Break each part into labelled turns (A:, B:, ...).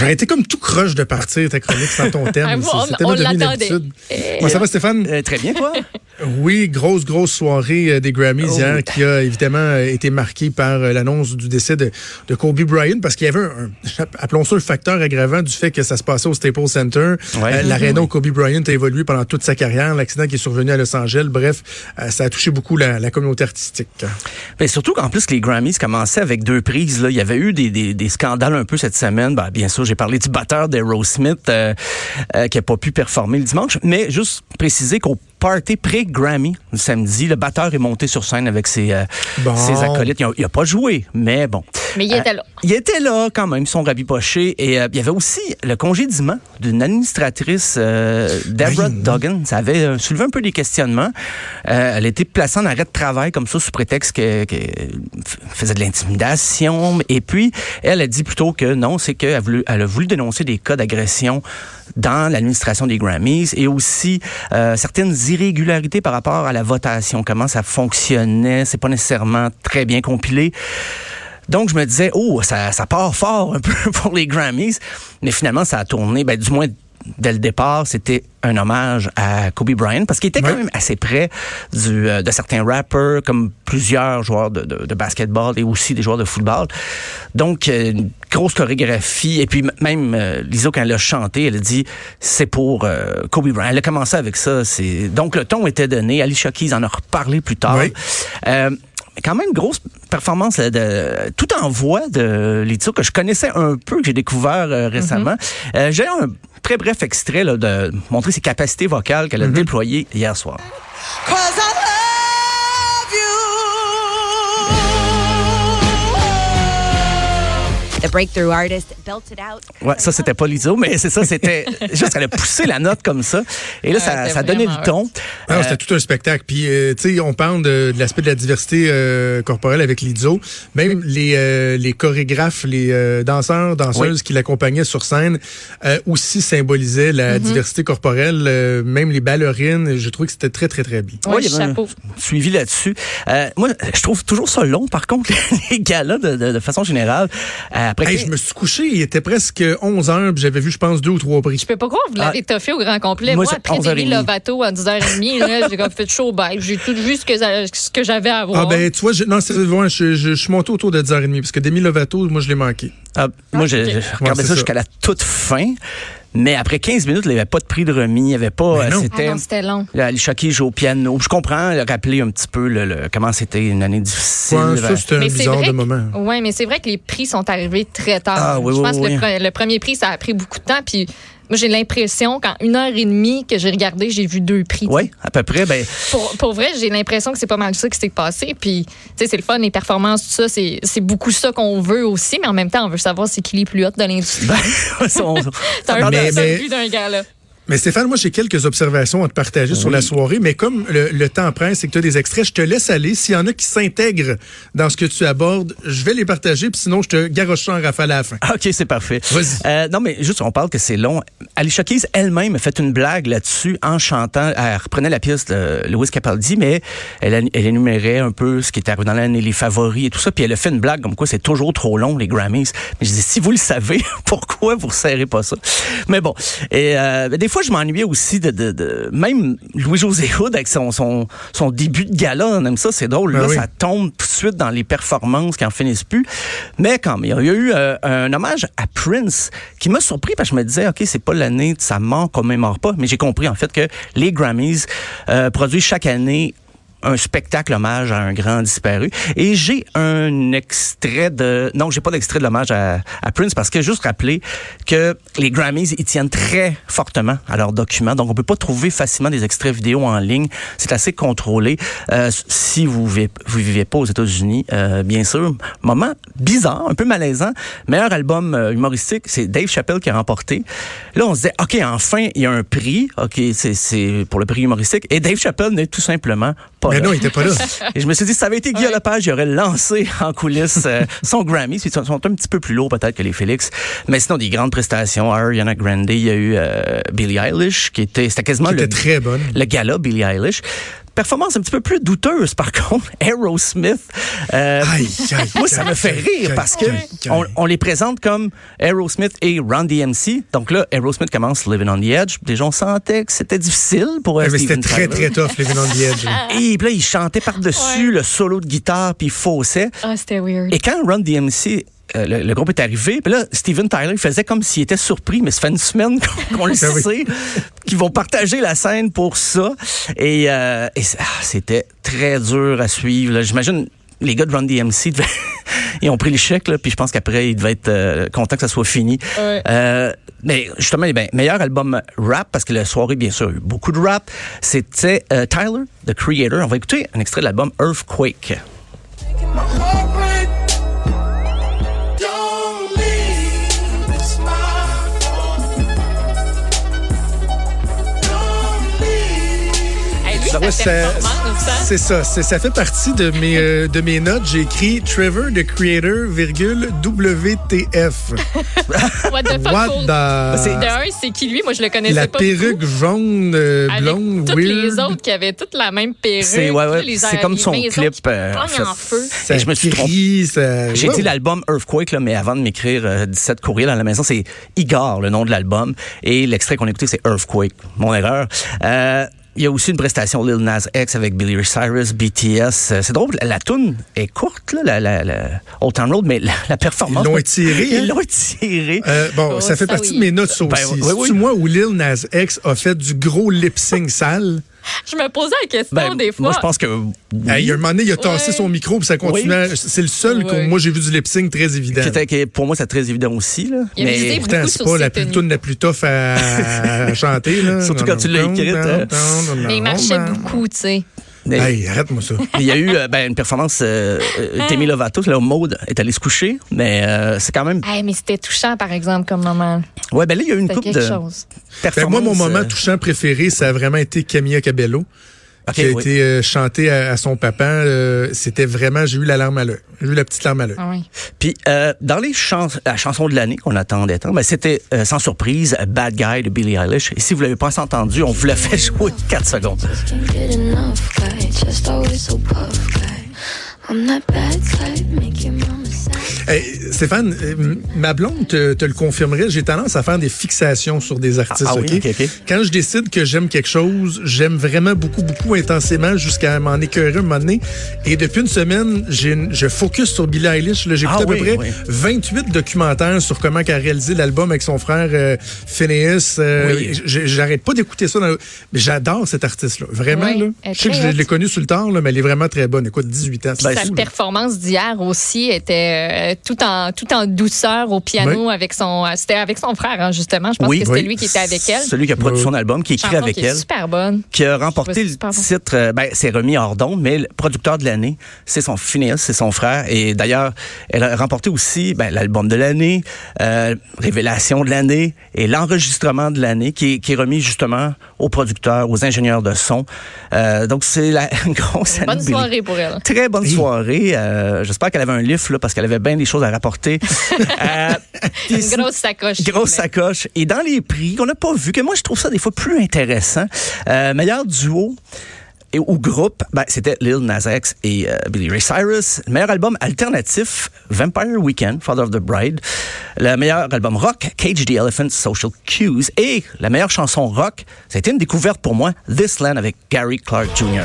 A: J'aurais été comme tout croche de partir ta chronique sans ton thème.
B: Ah, on-
A: C'était
B: on l'attendait. Eh,
A: Moi, ça va, Stéphane?
C: Euh, très bien, toi?
A: Oui, grosse, grosse soirée euh, des Grammys
C: Oh.
A: hier qui a évidemment euh, été marquée par l'annonce du décès de, de Kobe Bryant parce qu'il y avait un, un- appelons ça le facteur aggravant du fait que ça se passait au Staples Center.
C: Ouais.
A: Euh, L'aréna où Kobe Bryant a évolué pendant toute sa carrière, l'accident qui est survenu à Los Angeles. Bref, euh, ça a touché beaucoup la, la communauté artistique.
C: Ben, surtout qu'en plus, les Grammys commençaient avec deux prises. Là. Il y avait eu des, des, des scandales un peu cette semaine. Ben, bien sûr, j'ai parlé du batteur d'Aerosmith euh, euh, qui a pas pu performer le dimanche. Mais juste préciser qu'au party pré-Grammy, le samedi, le batteur est monté sur scène avec ses, euh,
A: Bon.
C: ses acolytes. Il a, il a pas joué, mais bon.
B: Mais il était là.
C: Il était là quand même, son rabipoché. Et euh, il y avait aussi le congédiement d'une administratrice, euh, Deborah
A: Oui.
C: Duggan. Ça avait euh, soulevé un peu des questionnements. Euh, elle a été placée en arrêt de travail comme ça sous prétexte qu'elle que faisait de l'intimidation. Et puis, elle a dit plutôt que non, c'est qu'elle a voulu, elle a voulu dénoncer des cas d'agression dans l'administration des Grammys et aussi euh, certaines irrégularités par rapport à la votation, comment ça fonctionnait. C'est pas nécessairement très bien compilé. Donc, je me disais, oh, ça, ça part fort un peu pour les Grammys. Mais finalement, ça a tourné, ben, du moins, dès le départ, c'était un hommage à Kobe Bryant parce qu'il était quand même assez près du, euh, de certains rappers, comme plusieurs joueurs de, de, de basketball et aussi des joueurs de football. Donc, euh, une grosse chorégraphie. Et puis, même euh, Lizzo, quand elle a chanté, elle a dit, c'est pour euh, Kobe Bryant. Elle a commencé avec ça. C'est Donc, le ton était donné. Alicia Keys en a reparlé plus tard.
A: Oui.
C: Euh, quand même grosse performance là, de tout en voix de Lizzo que je connaissais un peu que j'ai découvert euh, récemment. Euh, j'ai un très bref extrait là, de montrer ses capacités vocales qu'elle a déployées hier soir.
D: The breakthrough artist belted out.
C: Ouais, ça c'était pas Lizzo, mais c'est ça, c'était juste qu'elle a poussé la note comme ça. Et là,
B: Ouais,
C: ça, donnait le ton.
A: Non,
C: Euh,
A: c'était tout un spectacle. Puis, euh, tu sais, on parle de, de l'aspect de la diversité euh, corporelle avec Lizzo. Même les, euh, les chorégraphes, les euh, danseurs, danseuses qui l'accompagnaient sur scène euh, aussi symbolisaient la diversité corporelle. Euh, même les ballerines, je trouve que c'était très, très, très bien.
B: Ouais,
C: Ouais,
B: chapeau.
C: suivi là-dessus. Euh, moi, je trouve toujours ça long, par contre, les galas, de, de, de façon générale. Après
A: Hey, je me suis couché, il était presque 11 heures, puis j'avais vu, je pense, deux ou trois prix.
B: Je peux pas croire que vous l'avez toffé au grand complet.
C: Moi,
B: après
C: 11h30.
B: Demi Lovato à 10h30, là, j'ai comme fait chaud bête. J'ai tout vu ce que, ça- ce que j'avais à voir.
A: Ah ben, tu vois, je, non, c'est, ouais, je, je, je suis monté autour de 10h30, parce que Demi Lovato, moi, je l'ai manqué.
C: Ah, moi,
B: Ah,
C: regardais
A: c'est
C: ça
A: ça.
C: jusqu'à la toute fin. Mais après 15 minutes, il n'y avait pas de prix de remis. Il n'y avait pas.
A: Non.
B: Ah
C: C'était.
B: c'était long.
C: Là, Alicia Keys joue au piano. Je comprends, elle a rappelé un petit peu le, le- comment c'était une année difficile.
A: Ouais, ça, c'était un bizarre de moment.
B: Oui, mais c'est vrai que les prix sont arrivés très tard.
C: Ah, oui,
B: Je
C: oui,
B: pense que
C: oui.
B: le, le premier prix, ça a pris beaucoup de temps. Puis moi, j'ai l'impression qu'en une heure et demie que j'ai regardé, j'ai vu deux prix.
C: oui, à peu près. Ben,
B: Pour, pour vrai, j'ai l'impression que c'est pas mal ça qui s'est passé. Puis, tu sais, c'est le fun, les performances, tout ça, c'est c'est beaucoup ça qu'on veut aussi. Mais en même temps, on veut savoir c'est qui les plus hautes de l'industrie.
C: ben, on-
B: c'est un
A: mais-
B: peu ça
A: mais-
B: le but d'un gars-là.
A: Mais Stéphane, moi, j'ai quelques observations à te partager sur la soirée, mais comme le, le temps presse et que tu as des extraits, je te laisse aller. S'il y en a qui s'intègrent dans ce que tu abordes, je vais les partager, puis sinon, je te garoche ça en rafale à la fin.
C: OK, c'est parfait.
A: Vas-y.
C: Euh, non, mais juste, on parle que c'est long. Alicia Keys elle-même a fait une blague là-dessus en chantant. Elle reprenait la pièce de Louis Capaldi, mais elle, elle énumérait un peu ce qui était arrivé dans l'année, les favoris et tout ça. Puis elle a fait une blague comme quoi c'est toujours trop long, les Grammys. Mais je dis, si vous le savez, pourquoi vous ne serrez pas ça? Mais bon. Et euh, des fois, je m'ennuyais aussi de, de, de- Même Louis-José Hood, avec son, son, son début de gala, on aime ça, c'est drôle.
A: Ben
C: là,
A: oui.
C: ça tombe tout de suite dans les performances qui en finissent plus. Mais quand même, il y a eu euh, un hommage à Prince qui m'a surpris parce que je me disais, OK, c'est pas l'année de sa mort qu'on mémore pas, mais j'ai compris en fait que les Grammys euh, produisent chaque année un spectacle hommage à un grand disparu. Et j'ai un extrait de... Non, j'ai pas d'extrait de l'hommage à, à Prince parce que juste rappeler que les Grammys, ils tiennent très fortement à leurs documents. Donc, on peut pas trouver facilement des extraits vidéo en ligne. C'est assez contrôlé. Euh, si vous vivez, vous vivez pas aux États-Unis, euh, bien sûr. Moment bizarre, un peu malaisant. Meilleur album euh, humoristique, c'est Dave Chappelle qui a remporté. Là, on se disait, OK, enfin, il y a un prix. OK, c'est- c'est pour le prix humoristique. Et Dave Chappelle n'est tout simplement pas
A: Mais
C: là.
A: non, il était pas là.
C: Et je me suis dit, si ça avait été Guillaume Lepage, il aurait lancé en coulisses euh, son Grammy. Ils sont, sont un petit peu plus lourds peut-être que les Félix. Mais sinon, des grandes prestations. Ariana Grande, il y a eu euh, Billie Eilish, qui était, c'était quasiment
A: Qui
C: le,
A: était très bonne.
C: le gala Billie Eilish. Performance un petit peu plus douteuse, par contre. Aerosmith. Euh,
A: Aïe, aïe,
C: moi, ça
A: aïe,
C: me fait rire
A: aïe,
C: parce que on, on les présente comme Aerosmith et Run DMC. Donc là, Aerosmith commence Living on the Edge. Déjà, on sentait que c'était difficile pour
A: mais c'était très, très tough, Living on the Edge.
C: Et puis là, il chantait par-dessus le solo de guitare, puis il faussait.
B: Ah, c'était weird.
C: Et quand Run DMC, euh, le, le groupe est arrivé, puis là, Steven Tyler, il faisait comme s'il était surpris, mais ça fait une semaine qu'on le
A: oui.
C: sait, qu'ils vont partager la scène pour ça. Et, euh, et ah, c'était très dur à suivre. J'imagine les gars de Run DMC, devaient- ils ont pris le chèque, là, puis je pense qu'après, ils devaient être euh, contents que ça soit fini.
B: Ouais.
C: Euh, mais justement, eh ben, meilleur album rap, parce que la soirée, bien sûr, beaucoup de rap, c'était euh, Tyler, The Creator. On va écouter un extrait de l'album Earthquake.
A: Ouais,
B: hein?
A: C'est ça, c'est- ça fait partie de mes, euh, de mes notes. J'ai écrit Trevor the Creator, virgule, WTF.
B: What the fuck,
A: What
B: cool.
A: the...
B: De un, c'est qui lui? Moi, je le connaissais
A: La
B: pas.
A: perruque
B: beaucoup.
A: jaune, euh,
B: Avec
A: blonde,
B: toutes
A: weird.
B: les autres qui avaient toutes la même perruque.
C: C'est ouais, ouais,
B: les-
C: c'est comme son clip.
B: qui
C: euh, fait-
B: en feu.
A: Ça
C: Et je me suis trompé.
A: ça...
C: J'ai
A: Wow.
C: dit l'album Earthquake, là, mais avant de m'écrire euh, 17 courriels à la maison, c'est Igor, le nom de l'album. Et l'extrait qu'on a écouté, c'est Earthquake. Mon erreur. Euh, il y a aussi une prestation Lil Nas X avec Billy Ray Cyrus, BTS. Euh, C'est drôle, la, la toune est courte, là, la, la, la Old Town Road, mais la, la performance...
A: Ils l'ont étirée,
C: Ils l'ont étirée.
A: Euh, bon,
B: Oh,
A: ça fait
B: ça,
A: partie
B: oui.
A: de mes notes, ça
C: Ben,
A: aussi.
C: oui, oui.
A: C'est-tu moi où Lil Nas X a fait du gros lip-sync sale?
B: Je me posais la question
C: Ben,
B: des fois.
C: Moi, je pense que... oui.
A: Hey, il y a un moment donné, il a tassé
B: Ouais.
A: son micro puis ça continuait. C'est le seul que
B: Ouais.
A: moi j'ai vu du lip-sync très évident.
C: Qui était- qui pour moi, c'est très évident aussi. Là.
B: Il
C: mais
B: beaucoup
A: Pourtant, c'est pas la plus, tune la plus tough à, à chanter. Là.
C: Surtout quand tu l'as écrite, hein.
B: Mais il marchait beaucoup, tu sais.
A: Hey, arrête-moi ça.
C: Il y a eu euh, ben, une performance euh, euh, Demi Lovato, là, Maude est allée se coucher, mais euh, c'est quand même...
B: Hey, mais c'était touchant, par exemple, comme moment.
C: Ouais, ben là, il y a eu une coupe
B: quelque
C: de
B: chose.
A: Ben, moi, mon moment
C: euh,
A: touchant préféré, ça a vraiment été Camilla Cabello. Qui a
C: oui.
A: été euh, chanté à, à son papa. euh, C'était vraiment, j'ai eu la larme à l'œil. J'ai eu la petite larme à l'œil.
B: Ah oui.
C: Puis euh, dans les chans la chanson de l'année qu'on attendait tant, ben, c'était euh, sans surprise Bad Guy de Billie Eilish. Et si vous l'avez pas entendu, on vous l'a fait jouer 4 secondes.
A: Hey, Stéphane, euh, ma blonde te, te le confirmerait, j'ai tendance à faire des fixations sur des artistes.
C: Ah, ah oui,
A: OK?
C: ok, ok.
A: Quand je décide que j'aime quelque chose, j'aime vraiment beaucoup, beaucoup intensément jusqu'à m'en écœurer un moment donné. Et depuis une semaine, j'ai une- je focus sur Billie Eilish. là. J'ai
C: Ah
A: à
C: oui,
A: peu près
C: oui.
A: 28 documentaires sur comment elle a réalisé l'album avec son frère euh, Phineas. Euh, J'arrête pas d'écouter ça. dans le- Mais j'adore cet artiste-là. Vraiment,
B: Oui,
A: là. Je sais que je l'ai
B: hot.
A: connue sur le tard, là, mais elle est vraiment très bonne. Écoute, 18 ans.
C: Ben,
A: Fou, là.
B: performance d'hier aussi était euh, tout en tout en douceur au piano avec son euh, c'était avec son frère hein, justement je pense
C: Oui,
B: que c'était
A: oui.
B: lui qui était avec elle
C: Celui qui a produit son album, qui écrit avec
B: qui est
C: elle.
B: super bonne
C: qui a remporté le titre, euh, ben, c'est remis hors d'onde, mais le producteur de l'année, c'est son Phineas, c'est son frère. Et d'ailleurs, elle a remporté aussi ben, l'album de l'année, euh, révélation de l'année et l'enregistrement de l'année, qui, est- qui est remis justement aux producteurs, aux ingénieurs de son. Euh, donc, c'est la une grosse année
B: bonne soirée pour elle
C: Très bonne soirée. Euh, J'espère qu'elle avait un livre, là, parce qu'elle avait bien des choses à rapporter. Euh,
B: une grosse sacoche
C: Grosse sacoche. Et dans les prix qu'on n'a pas vu, que moi je trouve ça des fois plus intéressant, euh, meilleur duo et, ou groupe, ben, c'était Lil Nas X et euh, Billy Ray Cyrus. Le meilleur album alternatif, Vampire Weekend, Father of the Bride. Le meilleur album rock, Cage the Elephant, Social Cues. Et la meilleure chanson rock, ça a été une découverte pour moi, This Land avec Gary Clark Jr.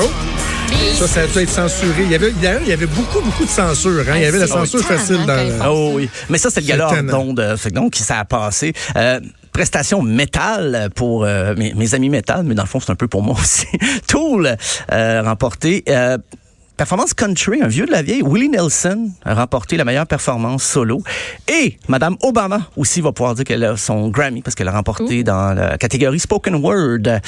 A: Oh. Ça, ça a dû être censuré. Il y avait, d'ailleurs, il y avait beaucoup, beaucoup de censure. Hein? Il y avait la
B: c'est
A: censure facile dans le...
C: Ah oui. Mais ça, c'est le gala d'onde. euh, donc, ça a passé. Euh, prestation métal pour euh, mes, mes amis métal, mais dans le fond, c'est un peu pour moi aussi. Tool euh, remporté. Performance country, un vieux de la vieille, Willie Nelson a remporté la meilleure performance solo. Et Madame Obama aussi va pouvoir dire qu'elle a son Grammy parce qu'elle a remporté dans la catégorie Spoken Word.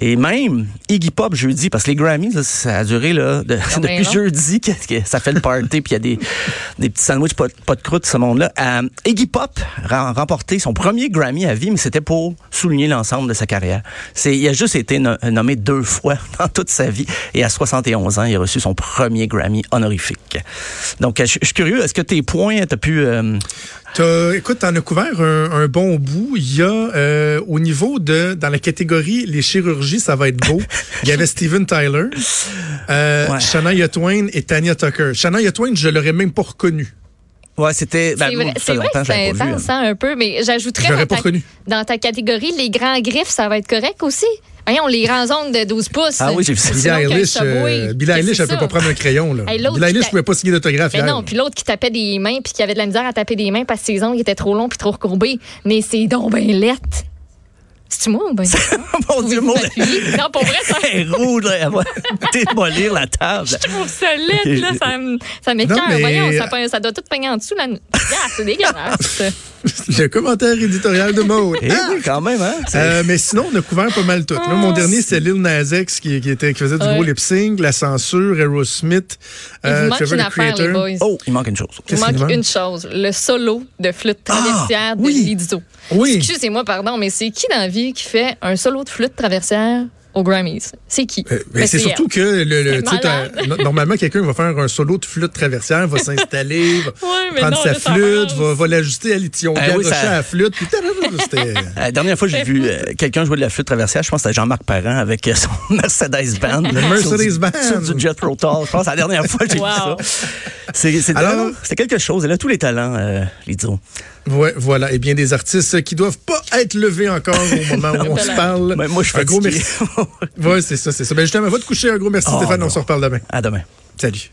C: Et même Iggy Pop jeudi, parce que les Grammys, là, ça a duré là, de- depuis
B: non.
C: jeudi que, que ça fait le party, puis il y a des, des petits sandwichs pas, pas de croûte, ce monde-là. Euh, Iggy Pop a remporté son premier Grammy à vie, mais c'était pour souligner l'ensemble de sa carrière. C'est, il a juste été no- nommé deux fois dans toute sa vie, et à 71 ans, il a reçu son premier Grammy honorifique. Donc, je je suis curieux, est-ce que tes points, t'as pu... euh,
A: T'as- écoute, t'en as couvert un, un bon bout. Il y a, euh, au niveau de, dans la catégorie les chirurgies, ça va être beau. Il y avait Steven Tyler, euh,
C: Ouais.
A: Shania Twain et Tanya Tucker. Shania Twain, je l'aurais même pas reconnu.
C: Ouais, c'était... ben,
B: C'est vrai, c'est
C: pas vu,
B: intense
C: hein.
B: hein, un peu, mais j'ajouterais
A: Je l'aurais
B: dans
A: pas
B: ta,
A: reconnu.
B: dans ta catégorie, les grands griffes, ça va être correct aussi? Voyons, les grands ongles de 12 pouces.
C: Ah oui, j'ai vu ça.
B: C'est
A: Billie Eilish, euh, Billie Eilish, elle peut pas prendre un crayon. Là.
B: Hey,
A: Billie Eilish pouvait pas signer d'autographe.
B: Mais
A: hier.
B: non, puis l'autre qui tapait des mains puis qui avait de la misère à taper des mains parce que ses ongles étaient trop longs puis trop recourbés. Mais c'est donc ben lettre. C'est-tu moi ou ben?
C: Mon Dieu, mon...
B: non, pour vrai, ça,
C: rouge, elle va démolir la table.
B: je trouve ça lettre, là. Ça, me- ça m'écoeure.
A: Non, mais-
B: Voyons, ça, doit tout peigner en dessous. Là. Ah, c'est dégueulasse.
A: Le commentaire éditorial de Maud.
C: Eh oui, quand même, hein?
A: Euh, mais sinon, on a couvert pas mal tout. Là, mon dernier, c'était Lil Nas X qui, qui, était, qui faisait du
B: Ouais.
A: gros lip sync, la censure, Aerosmith, Trevor
B: une
A: the
B: affaire, les
A: Creator.
B: boys.
C: Oh, il manque une chose.
B: Il manque une chose, le solo de flûte traversière de
A: oui.
B: Lizzo.
A: Oui.
B: Excusez-moi, pardon, mais c'est qui dans la vie qui fait un solo de flûte traversière aux Grammys? C'est qui?
A: Euh, mais
B: Ben,
A: c'est surtout que le, le- normalement quelqu'un va faire un solo de flûte traversière, va s'installer, va
B: Ouais,
A: prendre
B: non,
A: sa flûte, va, va l'ajuster à
C: Ah
A: bien
C: oui, ça-
A: à la flûte, puis c'était
C: La dernière fois j'ai vu euh, quelqu'un jouer de la flûte traversière, je pense que c'était Jean-Marc Parent avec euh, son Mercedes Band. Le
A: Mercedes Band.
C: Sur du Jet Rotal. Je pense la dernière fois j'ai
B: Wow.
C: vu ça. C'est, quelque chose. Elle a tous les talents, euh, Lizzo.
A: Ouais, voilà. Et bien des artistes qui doivent pas être levés encore au moment où on se parle.
C: Ben, moi, je suis
A: Un gros merci. Ouais, c'est ça, c'est ça. Ben justement, va te coucher. Un gros merci,
C: Oh,
A: Stéphane. On se reparle demain.
C: À demain.
A: Salut.